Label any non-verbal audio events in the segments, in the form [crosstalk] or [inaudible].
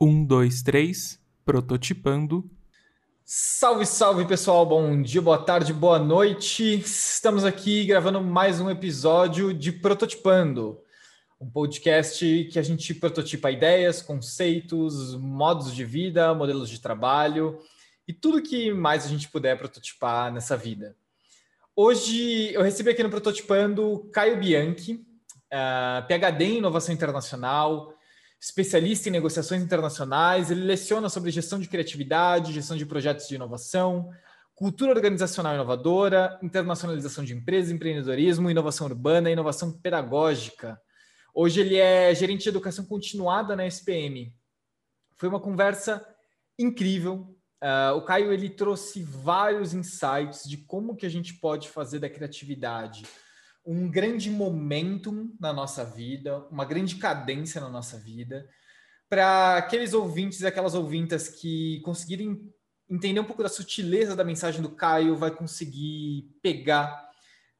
Um, dois, três, prototipando. Salve, salve pessoal, bom dia, boa tarde, boa noite. Estamos aqui gravando mais um episódio de Prototipando, um podcast que a gente prototipa ideias, conceitos, modos de vida, modelos de trabalho e tudo que mais a gente puder prototipar nessa vida. Hoje eu recebi aqui no Prototipando Caio Bianchi, uh, eh, PhD em Inovação Internacional, especialista em negociações internacionais. Ele leciona sobre gestão de criatividade, gestão de projetos de inovação, cultura organizacional inovadora, internacionalização de empresas, empreendedorismo, inovação urbana inovação pedagógica. Hoje ele é gerente de educação continuada na SPM. Foi uma conversa incrível. Uh, o Caio ele trouxe vários insights de como que a gente pode fazer da criatividade um grande momentum na nossa vida, uma grande cadência na nossa vida, para aqueles ouvintes e aquelas ouvintas que conseguirem entender um pouco da sutileza da mensagem do Caio, vai conseguir pegar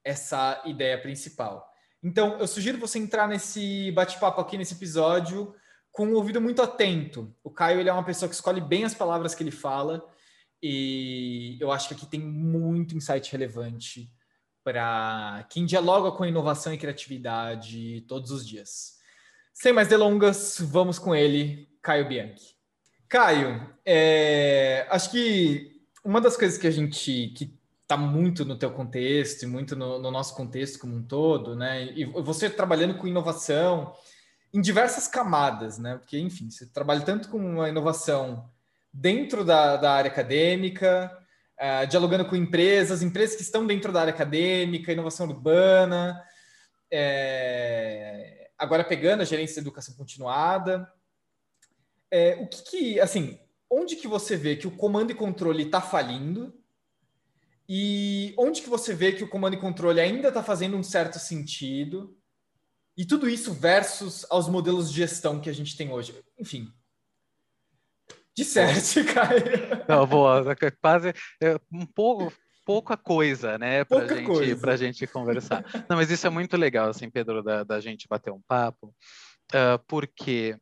essa ideia principal. Então, eu sugiro você entrar nesse bate-papo aqui nesse episódio com um ouvido muito atento. O Caio ele é uma pessoa que escolhe bem as palavras que ele fala e eu acho que aqui tem muito insight relevante para quem dialoga com inovação e criatividade todos os dias. Sem mais delongas, vamos com ele, Caio Bianchi. Caio, é, acho que uma das coisas que a gente que está muito no teu contexto e muito no, no, nosso contexto como um todo, né? E você trabalhando com inovação em diversas camadas, né? Porque, enfim, você trabalha tanto com a inovação dentro da, da área acadêmica, uh, dialogando com empresas, empresas que estão dentro da área acadêmica, inovação urbana, é, agora pegando a gerência de educação continuada. É, o que, que, assim, onde que você vê que o comando e controle está falindo e onde que você vê que o comando e controle ainda está fazendo um certo sentido e tudo isso versus aos modelos de gestão que a gente tem hoje. Enfim, Disserte, Caio. Não, boa, quase é, um pouco, pouca coisa, né, para gente, pra gente conversar. Não, mas isso é muito legal, assim, Pedro, da, da gente bater um papo, uh, porque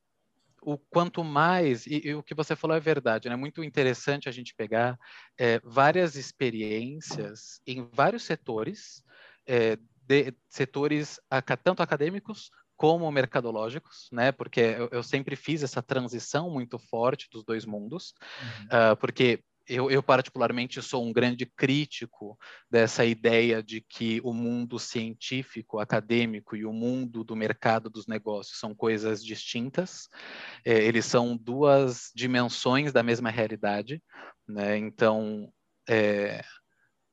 o quanto mais, e, e, o que você falou é verdade, é né? muito interessante a gente pegar é, várias experiências em vários setores, é, de, setores tanto acadêmicos como mercadológicos, né? Porque eu, eu, sempre fiz essa transição muito forte dos dois mundos, uhum. uh, porque eu, eu, particularmente sou um grande crítico dessa ideia de que o mundo científico, acadêmico e o mundo do mercado dos negócios são coisas distintas. É, eles são duas dimensões da mesma realidade, né? Então, é,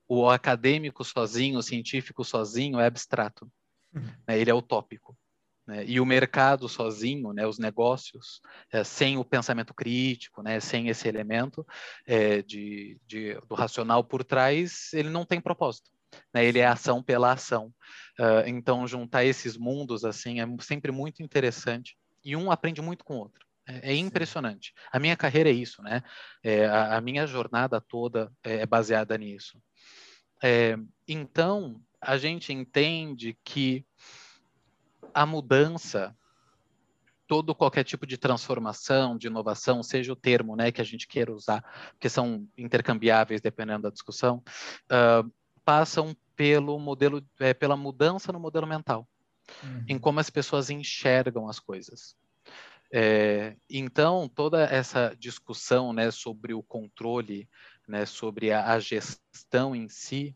o acadêmico sozinho, o científico sozinho é abstrato. Uhum. Né? Ele é utópico. Né? E o mercado sozinho, né, os negócios, é, sem o pensamento crítico, né, sem esse elemento é, de, de, do racional por trás, ele não tem propósito. Né? Ele é ação pela ação. Uh, então, juntar esses mundos assim é sempre muito interessante e um aprende muito com o outro. É, é impressionante. A minha carreira é isso, né? É, a, a, minha jornada toda é, é baseada nisso. É, então, a gente entende que a mudança, todo qualquer tipo de transformação, de inovação, seja o termo né, que a gente queira usar, porque são intercambiáveis dependendo da discussão, uh, passam pelo modelo, é, pela mudança no modelo mental, uhum. em como as pessoas enxergam as coisas. É, então, toda essa discussão né, sobre o controle, né, sobre a, a gestão em si,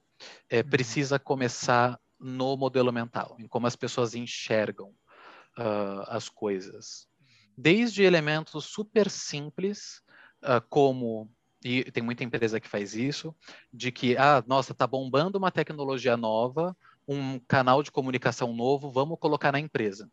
é, uhum. precisa começar no modelo mental, em como as pessoas enxergam uh, as coisas. Desde elementos super simples, uh, como, e tem muita empresa que faz isso, de que, ah, nossa, tá bombando uma tecnologia nova, um canal de comunicação novo, vamos colocar na empresa.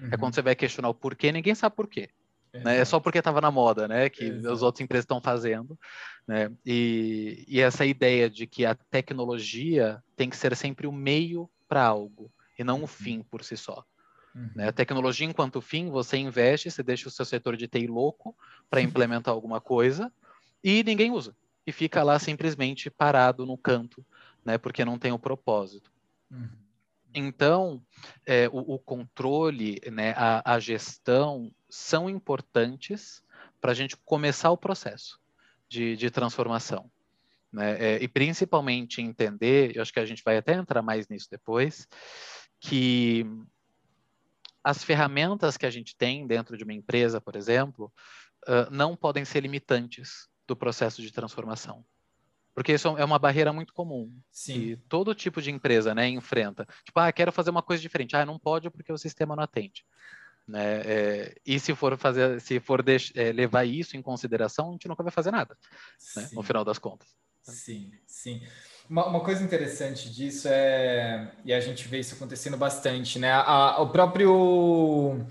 Uhum. É quando uhum. você vai questionar o porquê, ninguém sabe porquê. Né? É só porque estava na moda, né? Que Exato. as outras empresas estão fazendo, né? E, e essa ideia de que a tecnologia tem que ser sempre o meio para algo e não o uhum. fim por si só. Uhum. Né? A tecnologia enquanto fim, você investe, você deixa o seu setor de TI louco para implementar alguma coisa e ninguém usa. E fica lá simplesmente parado no canto, né? Porque não tem o propósito. Uhum. Então, é, o, o, controle, né, a, a, gestão são importantes para a gente começar o processo de, de transformação. Né? É, e principalmente entender, eu acho que a gente vai até entrar mais nisso depois, que as ferramentas que a gente tem dentro de uma empresa, por exemplo, uh, não podem ser limitantes do processo de transformação. Porque isso é uma barreira muito comum. Sim. Que todo tipo de empresa né, enfrenta. Tipo, ah, quero fazer uma coisa diferente. Ah, não pode porque o sistema não atende. Né? É, e se for fazer, se for é, levar isso em consideração, a gente nunca vai fazer nada, né, no final das contas. Sim, sim. Uma, uma, coisa interessante disso é, e a gente vê isso acontecendo bastante, né? A, o próprio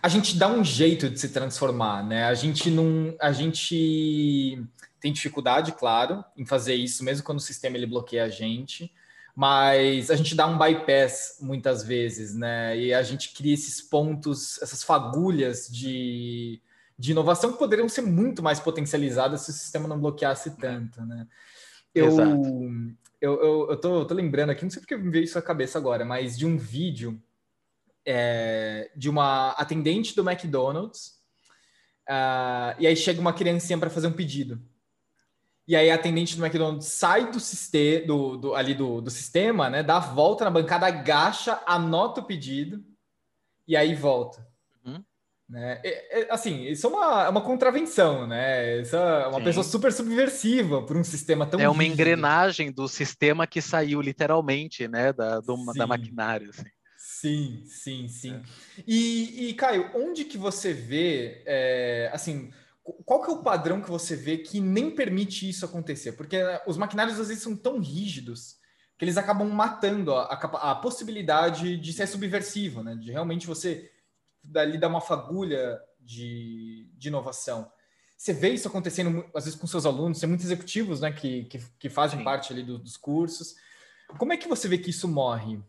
a gente dá um jeito de se transformar, né? A gente não, a gente tem dificuldade, claro, em fazer isso, mesmo quando o sistema ele bloqueia a gente, mas a gente dá um bypass muitas vezes, né? E a gente cria esses pontos, essas fagulhas de, de inovação que poderiam ser muito mais potencializadas se o sistema não bloqueasse tanto, né? Eu, eu, eu, eu, tô, eu tô lembrando aqui, não sei porque me veio isso à cabeça agora, mas de um vídeo é, de uma atendente do McDonald's, uh, e aí chega uma criancinha para fazer um pedido. E aí a atendente do McDonald's sai do sistema, do, do, ali do, do sistema, né? Dá a volta na bancada, agacha, anota o pedido e aí volta. Uhum. Né? É, é, assim, isso é uma, é uma contravenção, né? Isso é uma Sim. pessoa super subversiva por um sistema tão. É uma rígido. engrenagem do sistema que saiu literalmente, né? Da, do, da maquinária. Assim. Sim, sim, sim. É. E, e, Caio, onde que você vê, é, assim, qual que é o padrão que você vê que nem permite isso acontecer? Porque né, os maquinários às vezes são tão rígidos que eles acabam matando a, a, a possibilidade de ser subversivo, né? De realmente você dali dar uma fagulha de, de inovação. Você vê isso acontecendo às vezes com seus alunos, tem muitos executivos, né, que, que, que fazem Sim. parte ali do, dos cursos. Como é que você vê que isso morre?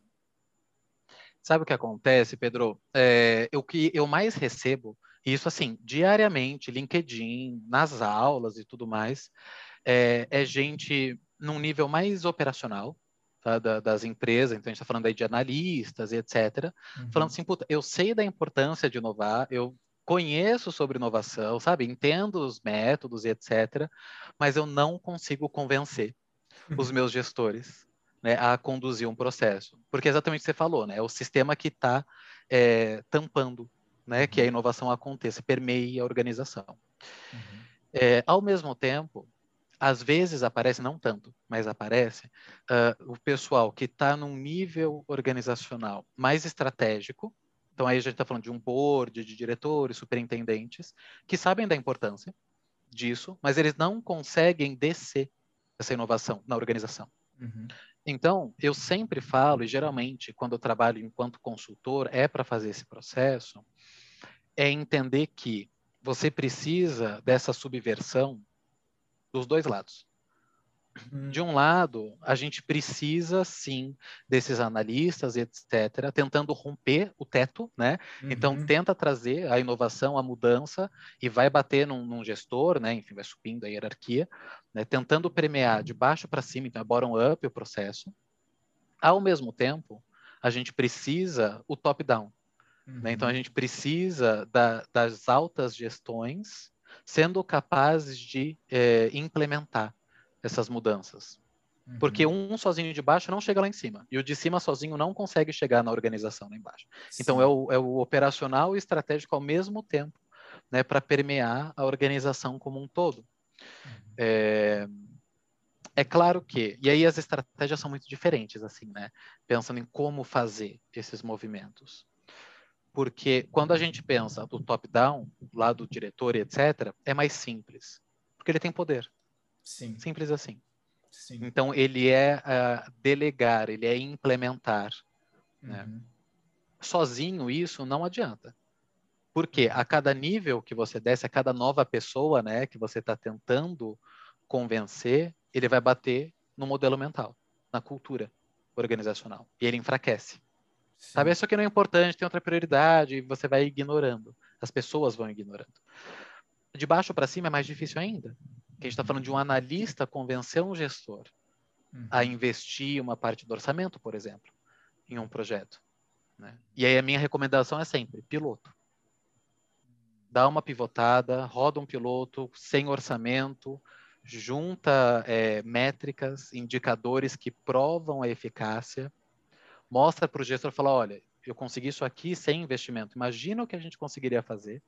Sabe o que acontece, Pedro? É, o que eu mais recebo isso, assim, diariamente, LinkedIn, nas aulas e tudo mais, é, é gente num nível mais operacional, tá, da, das empresas, então a gente está falando aí de analistas e etc., uhum. falando assim, puta, eu sei da importância de inovar, eu conheço sobre inovação, sabe, entendo os métodos e etc., mas eu não consigo convencer os meus gestores né, a conduzir um processo. Porque é exatamente o que você falou, né, é o sistema que está é, tampando né, que a inovação aconteça, permeie a organização. Uhum. É, ao mesmo tempo, às vezes aparece, não tanto, mas aparece uh, o pessoal que está num nível organizacional mais estratégico. Então, aí a gente está falando de um board, de diretores, superintendentes, que sabem da importância disso, mas eles não conseguem descer essa inovação na organização. Uhum. Então, eu sempre falo, e geralmente, quando eu trabalho enquanto consultor, é para fazer esse processo, é entender que você precisa dessa subversão dos dois lados. Uhum. De um lado, a gente precisa sim desses analistas, etc., tentando romper o teto, né? Então, uhum. Então, tenta trazer a inovação, a mudança, e vai bater num, num gestor, né? Enfim, vai subindo a hierarquia, né? tentando premiar de baixo para cima, então é bottom-up o processo. Ao mesmo tempo, a gente precisa o top-down. Uhum. Né? Então, a uhum. gente precisa da, das altas gestões sendo capazes de é, implementar essas mudanças. Uhum. Porque um sozinho de baixo não chega lá em cima. E o de cima sozinho não consegue chegar na organização lá embaixo. Sim. Então, é o, é o operacional e estratégico ao mesmo tempo, né, para permear a organização como um todo. Uhum. É, é claro que, e aí as estratégias são muito diferentes, assim, né? Pensando em como fazer esses movimentos. Porque quando a gente pensa do top-down, lá do diretor e etc., é mais simples. Porque ele tem poder. Sim. Simples assim. Sim. Então, ele é uh, delegar, ele é implementar. Né? Uhum. Né? Sozinho, isso não adianta. Porque a cada nível que você desce, a cada nova pessoa né, que você está tentando convencer, ele vai bater no modelo mental, na cultura organizacional. E ele enfraquece. Sim. Sabe, isso aqui não é importante, tem outra prioridade, e você vai ignorando. As pessoas vão ignorando. De baixo para cima é mais difícil ainda. a gente está falando de um analista convencer um gestor uhum. a investir uma parte do orçamento, por exemplo, em um projeto. Né? E aí a minha recomendação é sempre piloto. dá uma pivotada, roda um piloto sem orçamento, junta é, métricas, indicadores que provam a eficácia, mostra para o gestor e fala, olha, eu consegui isso aqui sem investimento. Imagina o que a gente conseguiria fazer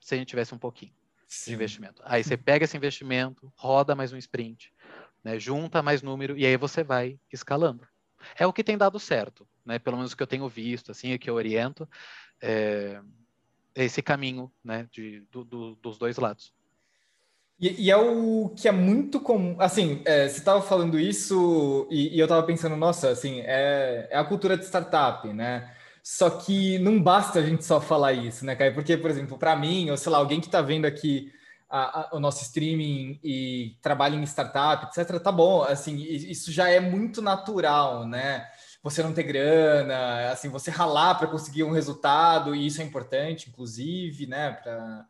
se a gente tivesse um pouquinho Sim. de investimento. Aí você pega esse investimento, roda mais um sprint, né, junta mais número e aí você vai escalando. É o que tem dado certo, né? Pelo menos o que eu tenho visto, assim, o que eu oriento, é, esse caminho, né, de, do, do, dos dois lados. E, e, é o que é muito comum. Assim, é, você estava falando isso e, e eu estava pensando, nossa, assim, é, é, a cultura de startup, né? Só que não basta a gente só falar isso, né, Caio? Porque, por exemplo, para mim, ou sei lá, alguém que está vendo aqui a, a, o nosso streaming e trabalha em startup, etc., tá bom, assim, isso já é muito natural, né? Você não ter grana, assim, você ralar para conseguir um resultado, e isso é importante, inclusive, né? Pra...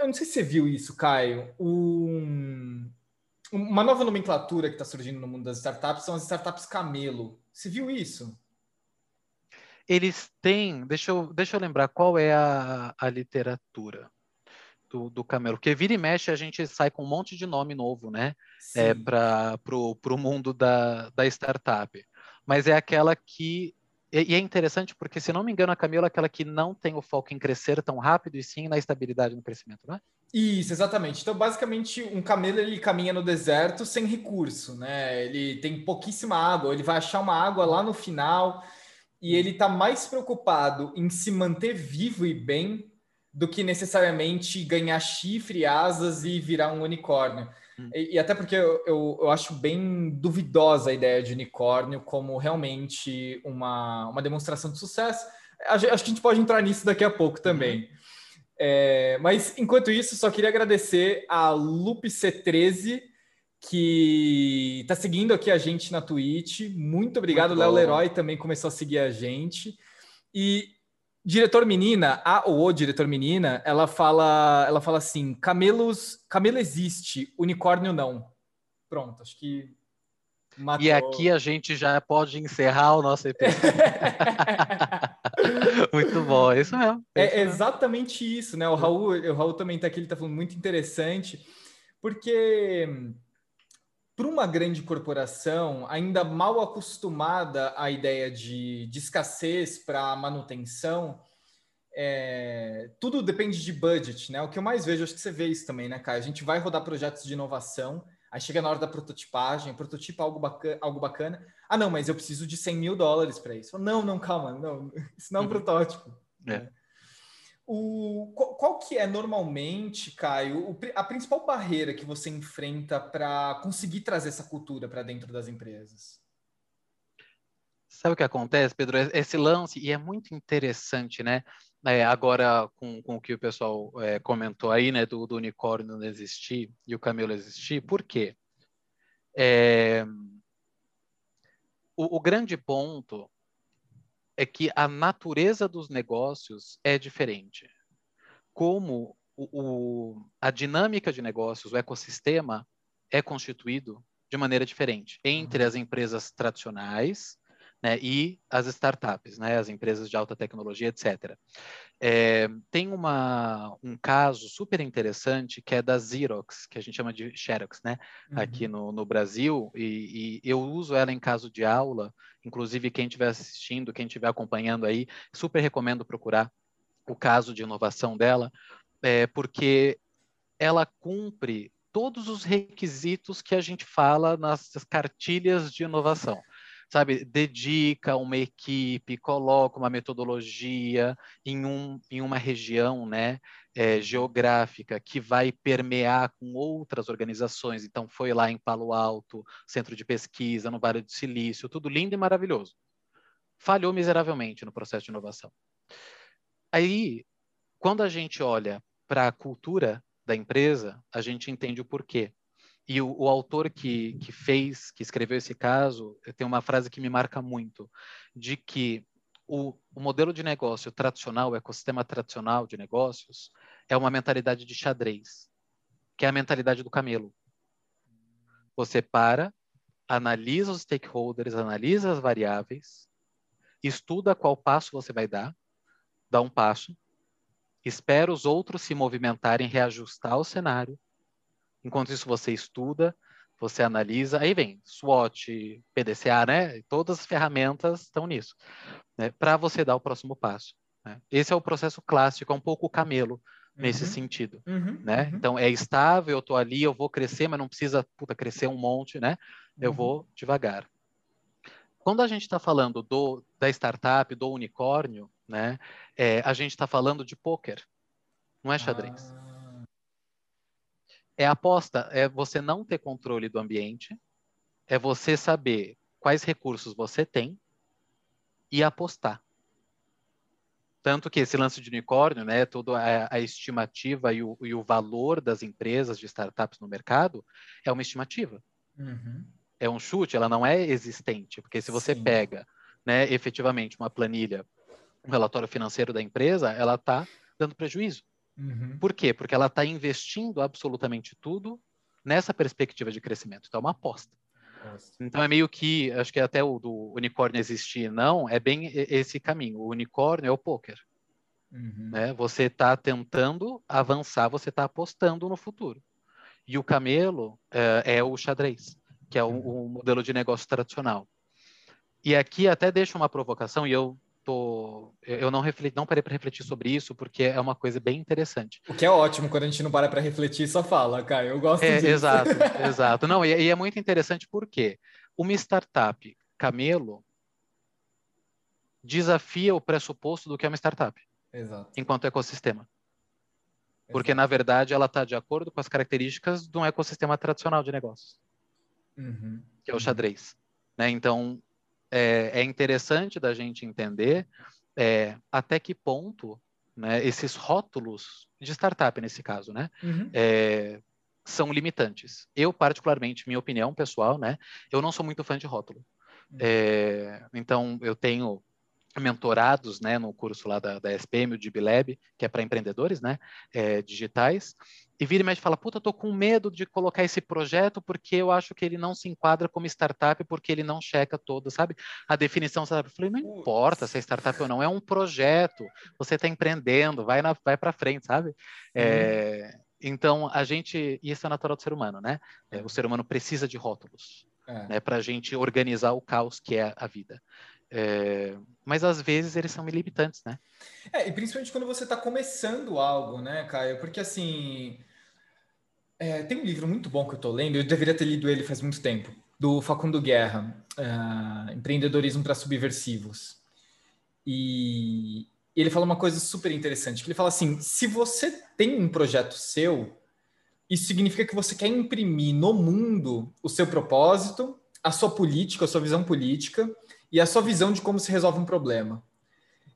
Eu não sei se você viu isso, Caio. Um... Uma nova nomenclatura que está surgindo no mundo das startups são as startups camelo. Você viu isso? Eles têm, deixa eu, deixa eu lembrar qual é a, a literatura do, do Camelo. Porque vira e mexe a gente sai com um monte de nome novo, né? É, para o mundo da, da startup. Mas é aquela que. E é interessante porque, se não me engano, a Camelo é aquela que não tem o foco em crescer tão rápido e sim na estabilidade no crescimento, não é? Isso, exatamente. Então, basicamente, um camelo ele caminha no deserto sem recurso, né? Ele tem pouquíssima água, ele vai achar uma água lá no final e ele está mais preocupado em se manter vivo e bem do que necessariamente ganhar chifre, asas e virar um unicórnio. Hum. E, e, até porque eu, eu, eu, acho bem duvidosa a ideia de unicórnio como realmente uma, uma demonstração de sucesso. Acho que a gente pode entrar nisso daqui a pouco também. Uhum. É, mas enquanto isso, só queria agradecer a Lupe C13, que está seguindo aqui a gente na Twitch. Muito obrigado. Léo Leroy também começou a seguir a gente. E Diretor menina, a ou o diretor menina, ela fala, ela fala assim: camelos, camelo existe, unicórnio não. Pronto, acho que matou. E aqui a gente já pode encerrar o nosso episódio. [laughs] muito bom, é isso mesmo. É, é exatamente isso, né? O Raul, o Raul também está aqui, ele está falando muito interessante, porque para uma grande corporação ainda mal acostumada à ideia de, de escassez para manutenção, é, tudo depende de budget, né? O que eu mais vejo, acho que você vê isso também, né, Caio? A gente vai rodar projetos de inovação, aí chega na hora da prototipagem, prototipa algo bacana, algo bacana. Ah, não, mas eu preciso de 100 mil dólares para isso. Não, não, calma, não, [laughs] isso não é um uhum. protótipo. É. O, qual, que é normalmente, Caio, a principal barreira que você enfrenta para conseguir trazer essa cultura para dentro das empresas? Sabe o que acontece, Pedro? Esse lance, e é muito interessante, né? É, agora, com, com o que o pessoal é, comentou aí, né, do, do, unicórnio não existir e o camelo existir, por quê? É, o, o grande ponto é que a natureza dos negócios é diferente. Como o, o, a dinâmica de negócios, o ecossistema é constituído de maneira diferente entre as empresas tradicionais né, e as startups, né, as empresas de alta tecnologia, etc. É, tem uma, um caso super interessante que é da Xerox, que a gente chama de Xerox, né, uhum. aqui no, no Brasil, e, e, eu uso ela em caso de aula, inclusive quem estiver assistindo, quem estiver acompanhando aí, super recomendo procurar o caso de inovação dela, é, porque ela cumpre todos os requisitos que a gente fala nas cartilhas de inovação sabe, dedica uma equipe, coloca uma metodologia em, um, em uma região né, é, geográfica que vai permear com outras organizações. Então, foi lá em Palo Alto, centro de pesquisa, no Vale do Silício, tudo lindo e maravilhoso. Falhou miseravelmente no processo de inovação. Aí, quando a gente olha para a cultura da empresa, a gente entende o porquê. E o, o, autor que, que fez, que escreveu esse caso, tem uma frase que me marca muito, de que o, o modelo de negócio tradicional, o ecossistema tradicional de negócios, é uma mentalidade de xadrez, que é a mentalidade do camelo. Você para, analisa os stakeholders, analisa as variáveis, estuda qual passo você vai dar, dá um passo, espera os outros se movimentarem, reajustar o cenário. Enquanto isso, você estuda, você analisa. Aí vem SWOT, PDCA, né? Todas as ferramentas estão nisso, né? para você dar o próximo passo. Né? Esse é o processo clássico, é um pouco o camelo nesse uhum. sentido, uhum. né? Uhum. Então é estável, eu estou ali, eu vou crescer, mas não precisa puta, crescer um monte, né? Eu vou Uhum. devagar. Quando a gente está falando do, da startup, do unicórnio, né? É, a gente está falando de poker, não é xadrez. Ah, É aposta, é você não ter controle do ambiente, é você saber quais recursos você tem e apostar. Tanto que esse lance de unicórnio, né, toda a, a estimativa e o, e o valor das empresas de startups no mercado é uma estimativa, uhum. é um chute, ela não é existente, porque se você Sim. pega, né, efetivamente uma planilha, um relatório financeiro da empresa, ela está dando prejuízo. Uhum. Por quê? Porque ela está investindo absolutamente tudo nessa perspectiva de crescimento. Então, é uma aposta. Então, é meio que, acho que até o do unicórnio existir, não, é bem esse caminho. O unicórnio é o poker. Uhum. Né? Você está tentando avançar, você está apostando no futuro. E o camelo é, é o xadrez, que é o, o modelo de negócio tradicional. E aqui até deixo uma provocação, e eu tô, eu não, refleti, não parei para refletir sobre isso, porque é uma coisa bem interessante. O que é ótimo quando a gente não para para refletir e só fala, cara. Eu gosto É, disso. exato, [laughs] exato. Não, e, e é muito interessante porque uma startup camelo desafia o pressuposto do que é uma startup, Exato. enquanto ecossistema. Porque, na verdade, ela está de acordo com as características de um ecossistema tradicional de negócios, Uhum. que é o xadrez. Né? Então, é, é interessante da gente entender é, até que ponto né, esses rótulos de startup, nesse caso, né, Uhum. é, são limitantes. Eu, particularmente, minha opinião pessoal, né, eu não sou muito fã de rótulo. É, então, eu tenho mentorados, né, no curso lá da, da SPM, o DibLab, que é para empreendedores, né, é, digitais, e vira e mexe e fala, puta, tô com medo de colocar esse projeto porque eu acho que ele não se enquadra como startup, porque ele não checa todo, sabe? A definição, sabe? Eu falei, não importa se é startup ou não, é um projeto, você está empreendendo, vai, na, vai para frente, sabe? É, então, a gente, e isso é natural do ser humano, né? É, o ser humano precisa de rótulos, É. né? Para a gente organizar o caos que é a vida. É, mas às vezes eles são limitantes, né? É, e principalmente quando você está começando algo, né, Caio? Porque assim. é, tem um livro muito bom que eu tô lendo, eu deveria ter lido ele faz muito tempo, do Facundo Guerra, ah, Empreendedorismo para Subversivos. E ele fala uma coisa super interessante, que ele fala assim: se você tem um projeto seu, isso significa que você quer imprimir no mundo o seu propósito, a sua política, a sua visão política e a sua visão de como se resolve um problema.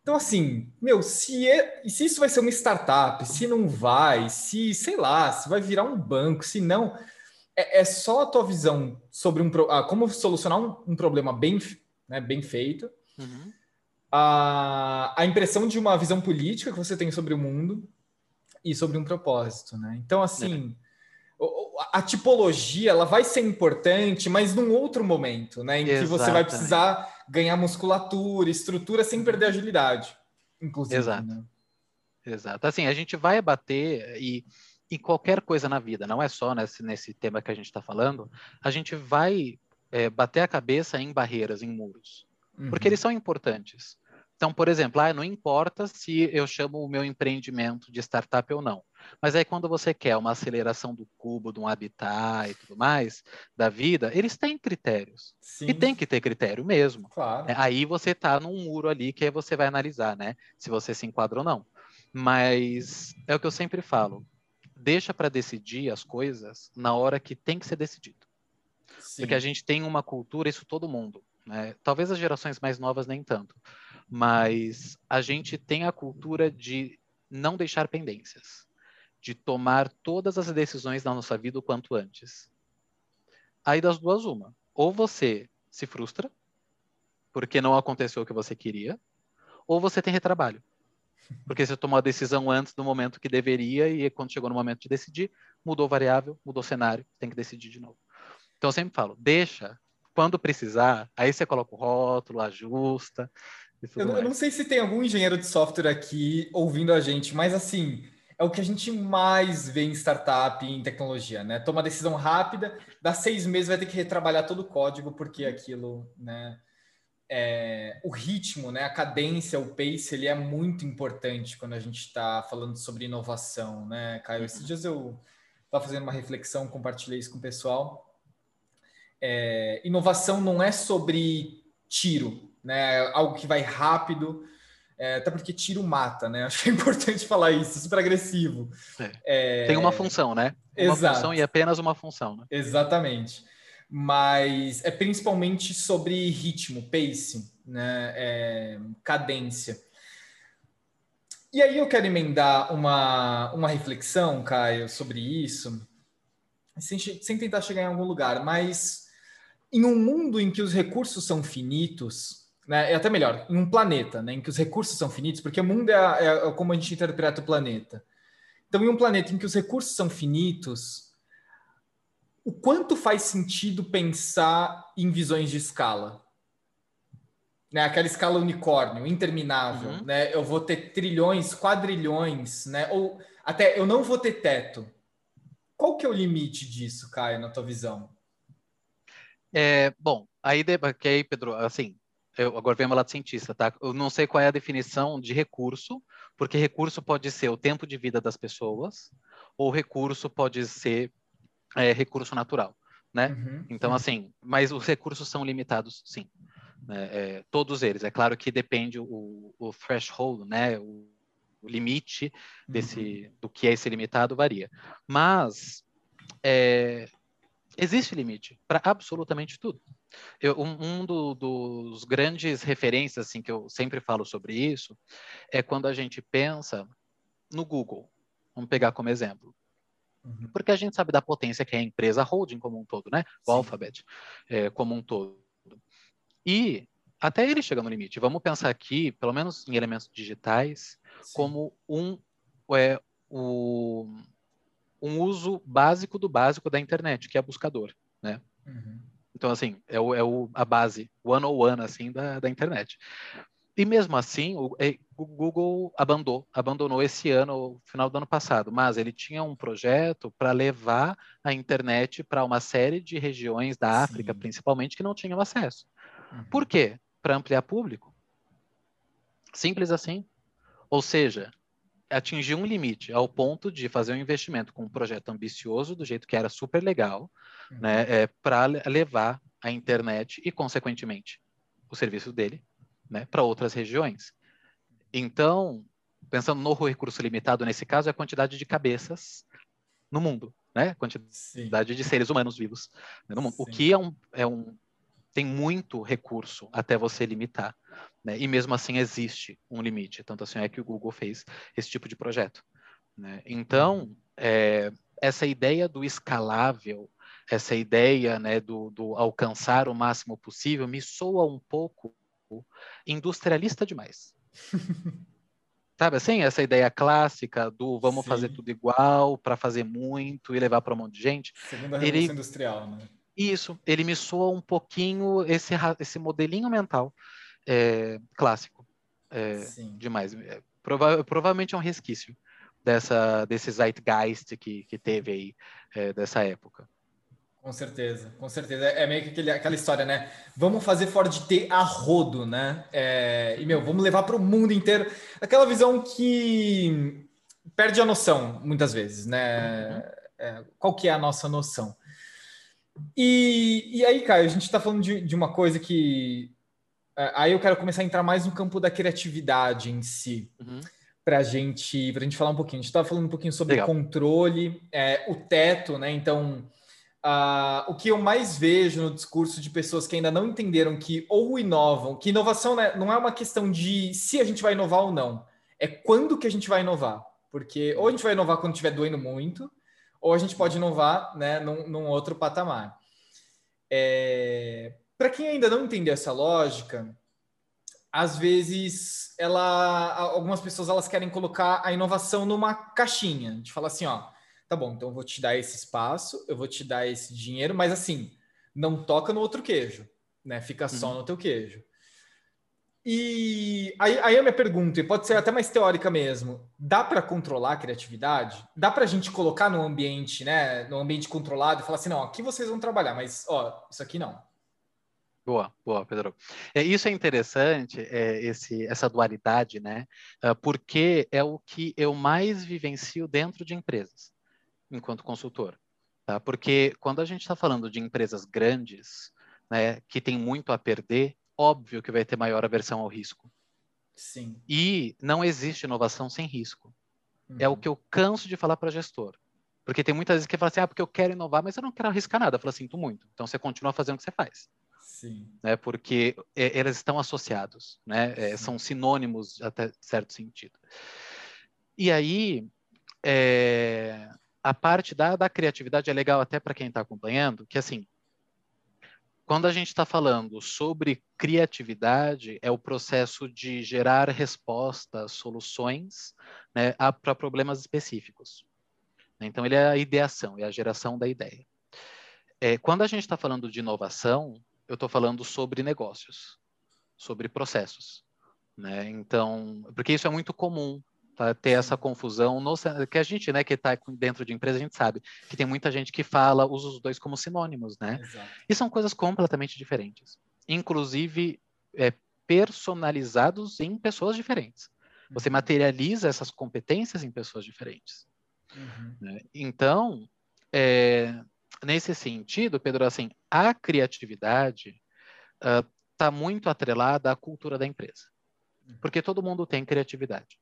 Então, assim, meu, se, é, se isso vai ser uma startup, se não vai, se, sei lá, se vai virar um banco, se não, é, é só a tua visão sobre um, ah, como solucionar um, um problema bem, né, bem feito, Uhum. a, a impressão de uma visão política que você tem sobre o mundo e sobre um propósito, né? Então, assim, o- a tipologia ela vai ser importante, mas num outro momento, né? Em que você vai Exatamente. precisar ganhar musculatura, estrutura sem perder agilidade, inclusive. Exato. né? Exato. Assim, a gente vai bater e em qualquer coisa na vida, não é só nesse, nesse tema que a gente está falando, a gente vai é, bater a cabeça em barreiras, em muros, porque Uhum. eles são importantes. Então, por exemplo, ah, não importa se eu chamo o meu empreendimento de startup ou não, mas aí quando você quer uma aceleração do cubo, de um habitat e tudo mais, da vida, eles têm critérios. Sim, E tem que ter critério mesmo. claro. É, Aí você está num muro ali que aí você vai analisar, né? Se você se enquadra ou não. Mas é o que eu sempre falo. Deixa para decidir as coisas na hora que tem que ser decidido. Sim. Porque a gente tem uma cultura, isso todo mundo. Né? Talvez as gerações mais novas nem tanto. Mas a gente tem a cultura de não deixar pendências. De tomar todas as decisões da nossa vida o quanto antes. Aí das duas, uma. Ou você se frustra, porque não aconteceu o que você queria, ou você tem retrabalho. Porque você tomou a decisão antes do momento que deveria e quando chegou no momento de decidir, mudou variável, mudou cenário, tem que decidir de novo. Então eu sempre falo, deixa, quando precisar, aí você coloca o rótulo, ajusta, Eu, eu, não sei se tem algum engenheiro de software aqui ouvindo a gente, mas assim, é o que a gente mais vê em startup, em tecnologia, né? Toma decisão rápida, dá seis meses, vai ter que retrabalhar todo o código, porque aquilo, né? É, o ritmo, né? A cadência, o pace, ele é muito importante quando a gente está falando sobre inovação, né, Caio? Esses dias eu estava fazendo uma reflexão, compartilhei isso com o pessoal. É, inovação não é sobre tiro, né? Algo que vai rápido, é, até porque tiro mata, né? [laughs] Acho que é importante falar isso, super agressivo. É. É... Tem uma função, né? Uma Exato. função e apenas uma função. Né? Exatamente. Mas é principalmente sobre ritmo, pace, né? É, cadência. E aí eu quero emendar uma, uma reflexão, Caio, sobre isso, sem, sem tentar chegar em algum lugar, mas em um mundo em que os recursos são finitos, né, é até melhor, em um planeta, né, em que os recursos são finitos, porque o mundo é, é, é, como a gente interpreta o planeta. Então, em um planeta em que os recursos são finitos, o quanto faz sentido pensar em visões de escala? Né, aquela escala unicórnio, interminável, uhum. né? Eu vou ter trilhões, quadrilhões, né? Ou até eu não vou ter teto. Qual que é o limite disso, Caio, na tua visão? É, bom, aí, que aí, Pedro, assim, eu agora venho lado cientista, tá? Eu não sei qual é a definição de recurso, porque recurso pode ser o tempo de vida das pessoas, ou recurso pode ser é, recurso natural, né? Uhum, então, uhum. assim, mas os recursos são limitados, sim. Né? É, todos eles. É claro que depende o, o threshold, né? O, o limite desse, uhum. do que é esse limitado varia. Mas é, existe limite para absolutamente tudo. Eu, um, um do, dos grandes referências assim que eu sempre falo sobre isso é quando a gente pensa no Google. Vamos pegar como exemplo. Uhum. Porque a gente sabe da potência que é a empresa holding como um todo, né? O Sim. Alphabet é, como um todo. E até ele chega no limite. Vamos pensar aqui, pelo menos em elementos digitais, Sim. como um, é, o, um uso básico do básico da internet, que é buscador, né? Uhum. Então, assim, é, o, é o, a base, one on one, assim, da, da internet. E mesmo assim, o, é, o, Google abandonou, abandonou esse ano, final do ano passado, mas ele tinha um projeto para levar a internet para uma série de regiões da Sim. África, principalmente, que não tinham acesso. Uhum. Por quê? Para ampliar público. Simples assim. Ou seja, atingir um limite ao ponto de fazer um investimento com um projeto ambicioso, do jeito que era super legal, uhum. né, é, para levar a internet e, consequentemente, o serviço dele né, para outras regiões. Então, pensando no recurso limitado, nesse caso, é a quantidade de cabeças no mundo, né? A quantidade Sim. de seres humanos vivos né, no mundo. Sim. O que é um, é um tem muito recurso até você limitar. Né? E mesmo assim existe um limite. Tanto assim é que o Google fez esse tipo de projeto. Né? Então, é, essa ideia do escalável, essa ideia né, do, do, alcançar o máximo possível, me soa um pouco industrialista demais. [laughs] Sabe assim, essa ideia clássica do vamos Sim. fazer tudo igual para fazer muito e levar para um monte de gente. Segunda revolução ele... industrial, né? Isso, ele me soa um pouquinho esse, esse modelinho mental é, clássico é, demais. É, prova provavelmente é um resquício dessa, desse zeitgeist que, que teve aí é, dessa época. Com certeza, com certeza. É meio que aquele, aquela história, né? Vamos fazer Ford ter a rodo, né? É, e, meu, vamos levar para o mundo inteiro. Aquela visão que perde a noção, muitas vezes, né? Uhum. É, qual que é a nossa noção? E, e aí, Caio, a gente está falando de, de uma coisa que. É, aí eu quero começar a entrar mais no campo da criatividade em si. Uhum. Para gente, a gente falar um pouquinho. A gente estava falando um pouquinho sobre Legal. controle, é, o teto, né? Então, uh, o que eu mais vejo no discurso de pessoas que ainda não entenderam que ou inovam, que inovação né, não é uma questão de se a gente vai inovar ou não, é quando que a gente vai inovar. Porque ou a gente vai inovar quando estiver doendo muito, ou a gente pode inovar né, num, num outro patamar. É, Para quem ainda não entendeu essa lógica, às vezes ela, algumas pessoas elas querem colocar a inovação numa caixinha, de falar assim, ó, tá bom, então eu vou te dar esse espaço, eu vou te dar esse dinheiro, mas assim, não toca no outro queijo, né? Fica só uhum. no teu queijo. E aí, aí a minha pergunta, e pode ser até mais teórica mesmo, dá para controlar a criatividade? Dá para a gente colocar no ambiente, né, no ambiente controlado e falar assim, não, aqui vocês vão trabalhar, mas ó, isso aqui não. Boa, boa, Pedro. É, isso é interessante, é, esse, essa dualidade, né? Uh, porque é o que eu mais vivencio dentro de empresas, enquanto consultor. Tá? Porque quando a gente está falando de empresas grandes, né, que tem muito a perder, óbvio que vai ter maior aversão ao risco. Sim. E não existe inovação sem risco. Uhum. É o uhum. que eu canso de falar para gestor. Porque tem muitas vezes que fala assim, ah, porque eu quero inovar, mas eu não quero arriscar nada. Eu falo, sinto muito. Então você continua fazendo o que você faz. Sim. Né, porque é, eles estão associados, né? É, são sinônimos até certo sentido. E aí, é, a parte da, da criatividade é legal até para quem está acompanhando, que assim, quando a gente está falando sobre criatividade, é o processo de gerar respostas, soluções né, para problemas específicos. Então, ele é a ideação, é a geração da ideia. É, quando a gente está falando de inovação, eu estou falando sobre negócios, sobre processos. Né? Então, porque isso é muito comum tá? ter essa confusão, no, que a gente, né, que está dentro de empresa, a gente sabe que tem muita gente que fala, usa os dois como sinônimos, né? Exato. E são coisas completamente diferentes. Inclusive, é, personalizados em pessoas diferentes. Você uhum. materializa essas competências em pessoas diferentes. Uhum. Né? Então, é, nesse sentido, Pedro, assim, a criatividade está uh, muito atrelada à cultura da empresa. Uhum. Porque todo mundo tem criatividade.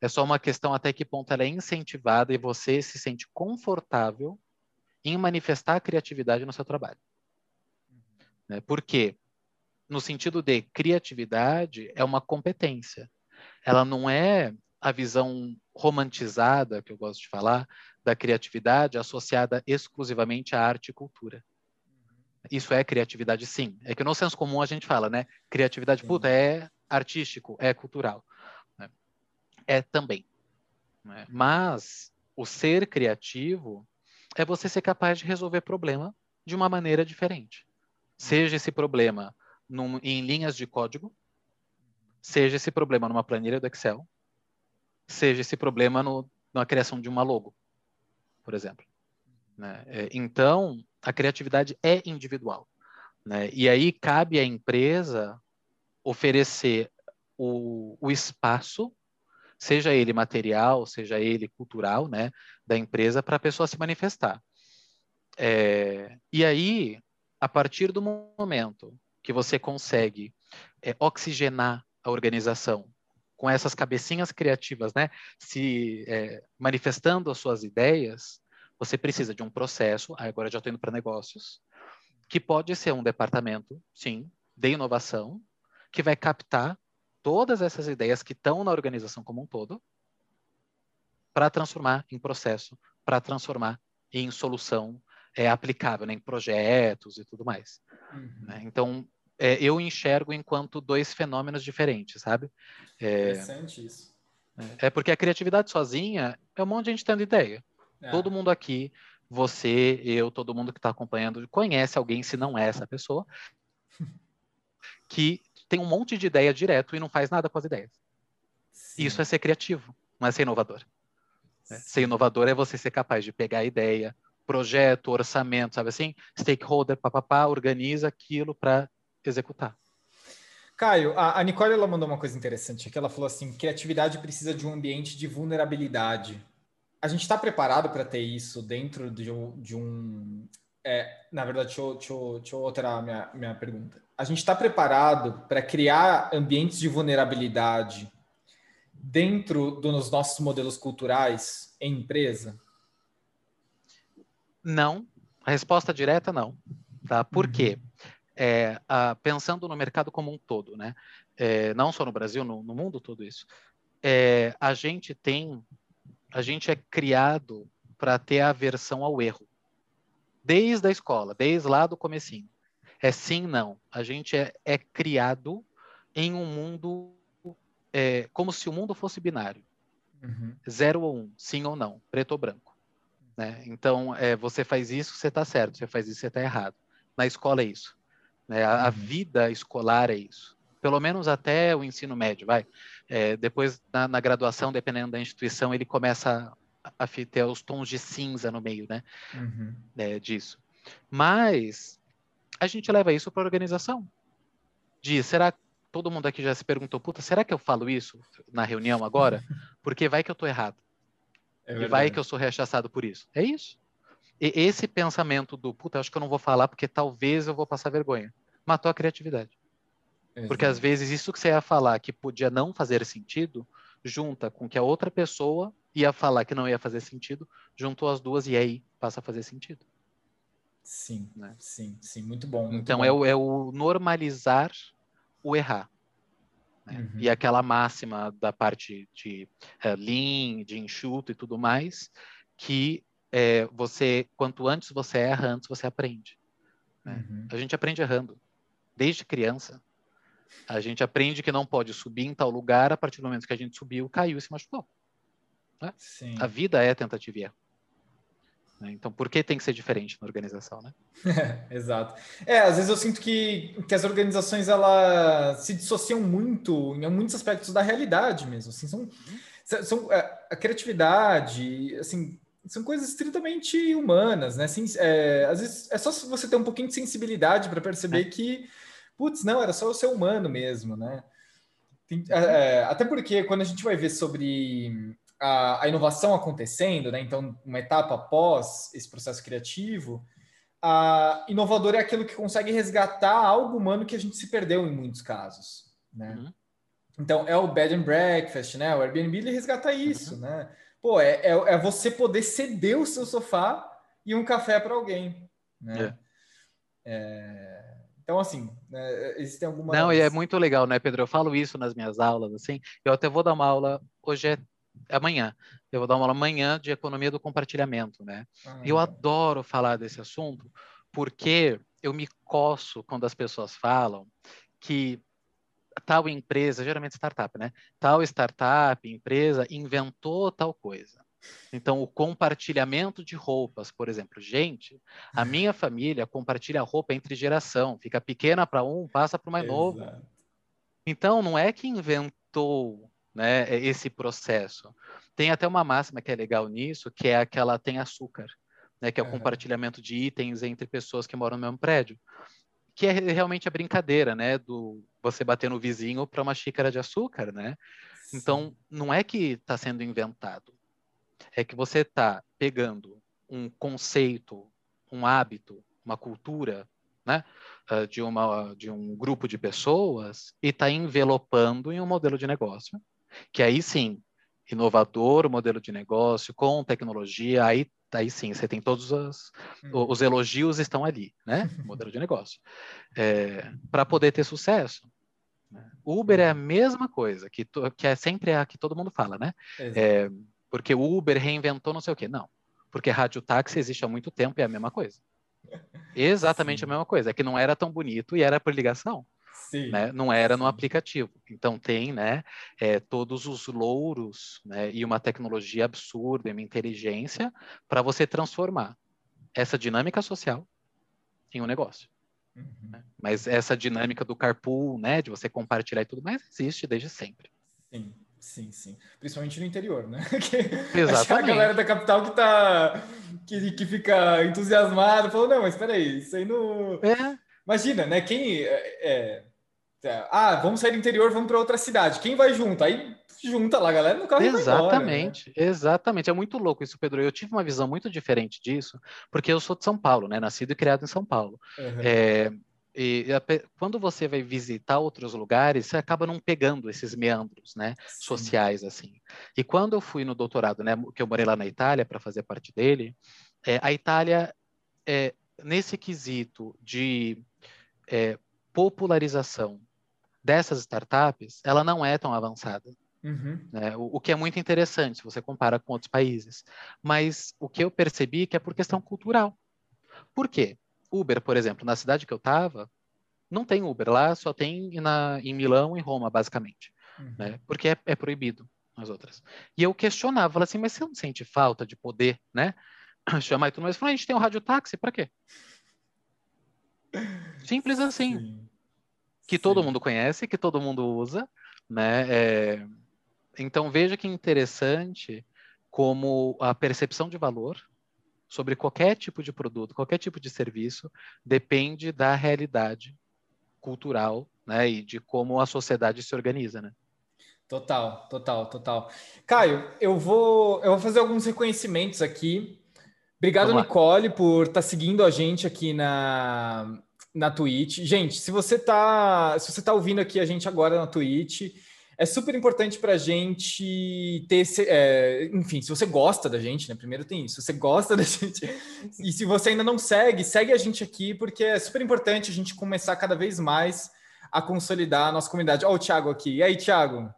É só uma questão até que ponto ela é incentivada e você se sente confortável em manifestar a criatividade no seu trabalho. Uhum. Né? Por quê? No sentido de criatividade é uma competência. Ela não é a visão romantizada, que eu gosto de falar, da criatividade associada exclusivamente à arte e cultura. Isso é criatividade, sim. É que no senso comum a gente fala, né? Criatividade, sim. puta, é artístico, é cultural. Né? É também. Né? Mas o ser criativo é você ser capaz de resolver problema de uma maneira diferente. Seja esse problema num, em linhas de código, seja esse problema numa planilha do Excel, seja esse problema no, na criação de uma logo por exemplo. Né? É, então, a criatividade é individual. Né? E aí cabe à empresa oferecer o, o espaço, seja ele material, seja ele cultural, né, da empresa, para a pessoa se manifestar. É, e aí, a partir do momento que você consegue é, oxigenar a organização com essas cabecinhas criativas, né, se é, manifestando as suas ideias, você precisa de um processo, agora já estou indo para negócios, que pode ser um departamento, sim, de inovação, que vai captar todas essas ideias que estão na organização como um todo, para transformar em processo, para transformar em solução é, aplicável, né, em projetos e tudo mais. Uhum. Né? Então, é, eu enxergo enquanto dois fenômenos diferentes, sabe? É, Interessante isso. É, é porque a criatividade sozinha é um monte de gente tendo ideia. É. Todo mundo aqui, você, eu, todo mundo que está acompanhando, conhece alguém, se não é essa pessoa, [laughs] que tem um monte de ideia direto e não faz nada com as ideias. Sim. Isso é ser criativo, não é ser inovador. Né? Ser inovador é você ser capaz de pegar a ideia, projeto, orçamento, sabe assim? Stakeholder, papapá, organiza aquilo para executar. Caio, a, a Nicole ela mandou uma coisa interessante aqui. Ela falou assim: criatividade precisa de um ambiente de vulnerabilidade. A gente está preparado para ter isso dentro de um. De um é, na verdade, deixa eu, deixa eu, deixa eu alterar a minha, minha pergunta. A gente está preparado para criar ambientes de vulnerabilidade dentro dos nossos modelos culturais em empresa? Não. A resposta direta, não. Tá? Por uhum. quê? É, a, pensando no mercado como um todo, né? É, não só no Brasil, no, no mundo todo isso, é, a gente tem, a gente é criado para ter aversão ao erro, desde a escola, desde lá do comecinho. É sim, não. A gente é, é criado em um mundo é, como se o mundo fosse binário, uhum. zero ou um, sim ou não, preto ou branco. Né? Então, é, você faz isso, você está certo. Você faz isso, você está errado. Na escola é isso. Né? A, a, vida escolar é isso. pelo menos até o ensino médio, vai. É, depois, na, na, graduação, dependendo da instituição, ele começa a, a ter os tons de cinza no meio, né? Uhum. É, disso. Mas a gente leva isso para a organização. Diz, será que todo mundo aqui já se perguntou, puta, será que eu falo isso na reunião agora? [laughs] Porque vai que eu estou errado. É e vai que eu sou rechaçado por isso. É isso. E esse pensamento do, puta, acho que eu não vou falar porque talvez eu vou passar vergonha, matou a criatividade. Exato. Porque às vezes isso que você ia falar que podia não fazer sentido, junta com que a outra pessoa ia falar que não ia fazer sentido, juntou as duas e aí passa a fazer sentido. Sim, né? sim, sim, muito bom. Muito então bom. É, o, é o normalizar o errar. Né? Uhum. E aquela máxima da parte de uh, lean, de enxuto e tudo mais, que é, você, quanto antes você erra, antes você aprende. Né? Uhum. A gente aprende errando, desde criança. A gente aprende que não pode subir em tal lugar, a partir do momento que a gente subiu, caiu e se machucou. Né? A vida é tentativa e erro. Né? Então, por que tem que ser diferente na organização, né? [laughs] exato. É, às vezes eu sinto que, que as organizações elas se dissociam muito em muitos aspectos da realidade mesmo. Assim, são, são é, a criatividade, assim, são coisas estritamente humanas, né? Assim, é, às vezes é só você ter um pouquinho de sensibilidade para perceber é. que, putz, não, era só o ser humano mesmo, né? Tem, é, é, até porque quando a gente vai ver sobre a, a, inovação acontecendo, né? Então, uma etapa após esse processo criativo, a inovador é aquilo que consegue resgatar algo humano que a gente se perdeu em muitos casos, né? Uhum. Então, é o bed and breakfast, né? O Airbnb ele resgata isso, uhum. né? Pô, é, é, é, você poder ceder o seu sofá e um café para alguém, né? É. é então, assim, né, existem algumas... Não, e é muito legal, né, Pedro? Eu falo isso nas minhas aulas, assim. Eu até vou dar uma aula, hoje é amanhã. Eu vou dar uma aula amanhã de economia do compartilhamento, né? Ah, eu adoro falar desse assunto porque eu me coço quando as pessoas falam que tal empresa, geralmente startup, né? Tal startup, empresa inventou tal coisa. Então, o compartilhamento de roupas, por exemplo, gente, a minha família compartilha roupa entre geração, fica pequena para um, passa para o mais Exato. novo. Então, não é que inventou né, esse processo. Tem até uma máxima que é legal nisso, que é aquela tem açúcar, né, que é o compartilhamento de itens entre pessoas que moram no mesmo prédio que é realmente a brincadeira, né, do você bater no vizinho para uma xícara de açúcar, né? Sim. Então, não é que está sendo inventado, é que você está pegando um conceito, um hábito, uma cultura, né, ah, de, uma, de um grupo de pessoas e está envelopando em um modelo de negócio, que aí sim, inovador o modelo de negócio, com tecnologia, aí aí sim, você tem todos os, uhum. os elogios estão ali, né? [laughs] Modelo de negócio. É, para poder ter sucesso. Né? Uber é a mesma coisa, que, to, que é sempre a que todo mundo fala, né? É, porque o Uber reinventou não sei o quê. Não, porque rádio táxi existe há muito tempo e é a mesma coisa. [laughs] Exatamente sim. a mesma coisa, é que não era tão bonito e era por ligação. Sim, né? Não era no aplicativo. Então tem, né, é, todos os louros, né, e uma tecnologia absurda, uma inteligência para você transformar essa dinâmica social em um negócio. Uhum. Né? Mas essa dinâmica do carpool, né, de você compartilhar e tudo mais, existe desde sempre. Sim. Sim, sim. Principalmente no interior, né? [laughs] Exatamente. a galera da capital que tá. que, que fica entusiasmada, falou, não, mas peraí, isso aí não. É. Imagina, né? Quem. É, é é, ah, vamos sair do interior, vamos para outra cidade. Quem vai junto? Aí junta lá, galera, no carro Exatamente, embora, né? exatamente. É muito louco isso, Pedro. Eu tive uma visão muito diferente disso, porque eu sou de São Paulo, né? Nascido e criado em São Paulo. Uhum. É, e quando você vai visitar outros lugares, você acaba não pegando esses meandros, né, Sim. sociais assim. E quando eu fui no doutorado, né, que eu morei lá na Itália para fazer parte dele, é, a Itália, é, nesse quesito de é, popularização dessas startups, ela não é tão avançada. Uhum. Né? O, o, que é muito interessante se você compara com outros países. Mas o que eu percebi é que é por questão cultural. Por quê? Uber, por exemplo, na cidade que eu estava, não tem Uber lá, só tem na, em Milão e Roma, basicamente. Uhum. Né? Porque é, é, proibido nas outras. E eu questionava, falava assim, mas você não sente falta de poder, né? [laughs] Chamar e tudo mais. Falei, a gente tem um radiotáxi, para quê? Simples assim. Sim. Que Sim. todo mundo conhece, que todo mundo usa, né? É... Então veja que interessante como a percepção de valor sobre qualquer tipo de produto, qualquer tipo de serviço, depende da realidade cultural, né, e de como a sociedade se organiza, né? Total, total, total. Caio, eu vou, eu vou fazer alguns reconhecimentos aqui. Obrigado, Nicole, por estar tá seguindo a gente aqui na, na Twitch. Gente, se você tá, se você tá ouvindo aqui a gente agora na Twitch, é super importante para a gente ter esse. É, enfim, se você gosta da gente, né? Primeiro tem isso. Se você gosta da gente. E se você ainda não segue, segue a gente aqui, porque é super importante a gente começar cada vez mais a consolidar a nossa comunidade. Olha o Thiago aqui. E aí, Thiago?